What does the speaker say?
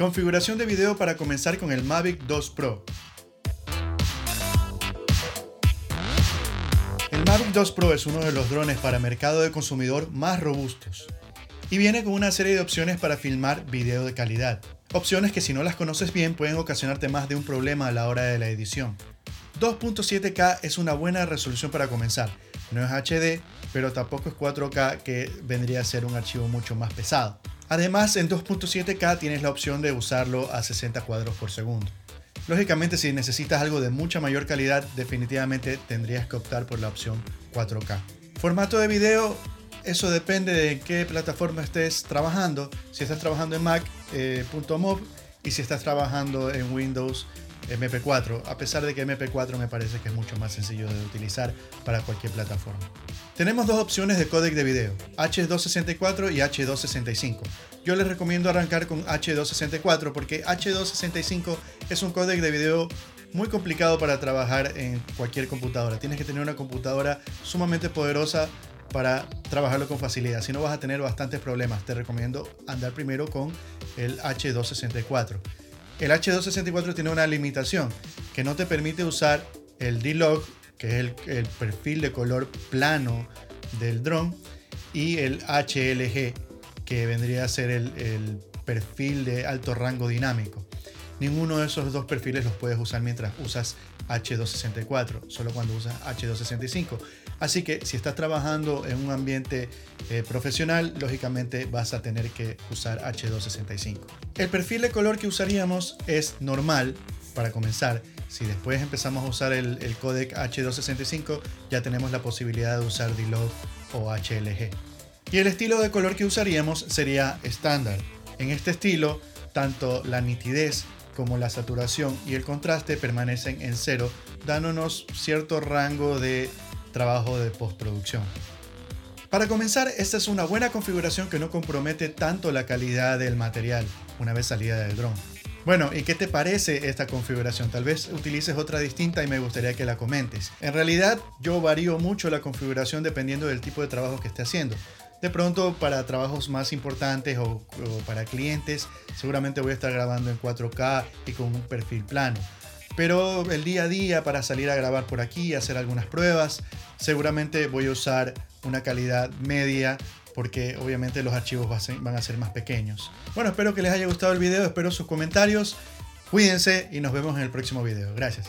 Configuración de video para comenzar con el Mavic 2 Pro. El Mavic 2 Pro es uno de los drones para mercado de consumidor más robustos y viene con una serie de opciones para filmar video de calidad. Opciones que si no las conoces bien pueden ocasionarte más de un problema a la hora de la edición. 2.7K es una buena resolución para comenzar. No es HD, pero tampoco es 4K que vendría a ser un archivo mucho más pesado. Además, en 2.7K tienes la opción de usarlo a 60 cuadros por segundo. Lógicamente, si necesitas algo de mucha mayor calidad, definitivamente tendrías que optar por la opción 4K. Formato de video, eso depende de qué plataforma estés trabajando. Si estás trabajando en Mac, eh, .mov, y si estás trabajando en Windows, MP4, a pesar de que MP4 me parece que es mucho más sencillo de utilizar para cualquier plataforma. Tenemos dos opciones de códec de video, H264 y H265. Yo les recomiendo arrancar con H264 porque H265 es un códec de video muy complicado para trabajar en cualquier computadora. Tienes que tener una computadora sumamente poderosa para trabajarlo con facilidad. Si no vas a tener bastantes problemas, te recomiendo andar primero con el H264. El H264 tiene una limitación que no te permite usar el D-Log, que es el, perfil de color plano del dron, y el HLG, que vendría a ser el, el perfil de alto rango dinámico. Ninguno de esos dos perfiles los puedes usar mientras usas H264, solo cuando usas H265. Así que si estás trabajando en un ambiente eh, profesional, lógicamente vas a tener que usar H265. El perfil de color que usaríamos es normal para comenzar. Si después empezamos a usar el, codec H265, ya tenemos la posibilidad de usar D-Log o HLG. Y el estilo de color que usaríamos sería estándar. En este estilo, tanto la nitidez como la saturación y el contraste permanecen en cero, dándonos cierto rango de trabajo de postproducción. Para comenzar, esta es una buena configuración que no compromete tanto la calidad del material una vez salida del dron. Bueno, ¿y qué te parece esta configuración? Tal vez utilices otra distinta y me gustaría que la comentes. En realidad, yo varío mucho la configuración dependiendo del tipo de trabajo que esté haciendo. De pronto para trabajos más importantes o, para clientes seguramente voy a estar grabando en 4K y con un perfil plano. Pero el día a día para salir a grabar por aquí, hacer algunas pruebas, seguramente voy a usar una calidad media porque obviamente los archivos van a ser más pequeños. Bueno, espero que les haya gustado el video, espero sus comentarios. Cuídense y nos vemos en el próximo video. Gracias.